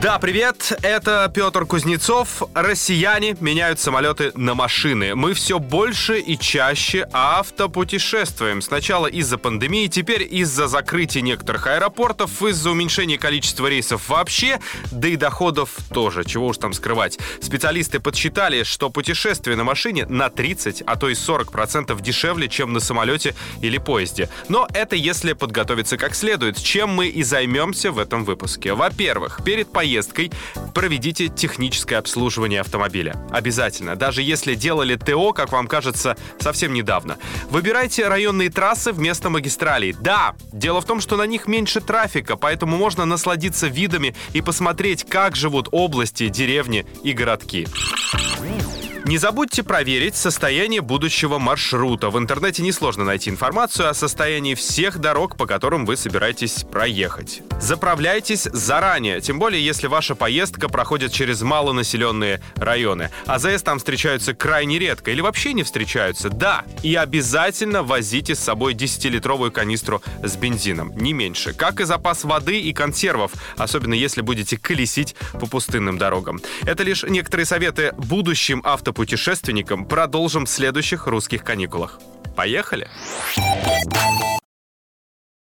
Да, привет, это Петр Кузнецов. Россияне меняют самолеты на машины. Мы все больше и чаще автопутешествуем. Сначала из-за пандемии, теперь из-за закрытия некоторых аэропортов, из-за уменьшения количества рейсов вообще, да и доходов тоже, чего уж там скрывать. Специалисты подсчитали, что путешествие на машине на 30, а то и 40% дешевле, чем на самолете или поезде. Но это если подготовиться как следует, чем мы и займемся в этом выпуске. Во-первых, перед поездкой проведите техническое обслуживание автомобиля. Обязательно, даже если делали ТО, как вам кажется, совсем недавно. Выбирайте районные трассы вместо магистралей. Да, дело в том, что на них меньше трафика, поэтому можно насладиться видами и посмотреть, как живут области, деревни и городки. Не забудьте проверить состояние будущего маршрута. В интернете несложно найти информацию о состоянии всех дорог, по которым вы собираетесь проехать. Заправляйтесь заранее, тем более если ваша поездка проходит через малонаселенные районы. АЗС там встречаются крайне редко или вообще не встречаются. Да, и обязательно возите с собой 10-литровую канистру с бензином, не меньше. Как и запас воды и консервов, особенно если будете колесить по пустынным дорогам. Это лишь некоторые советы будущим авто автопутешественникам продолжим в следующих русских каникулах. Поехали!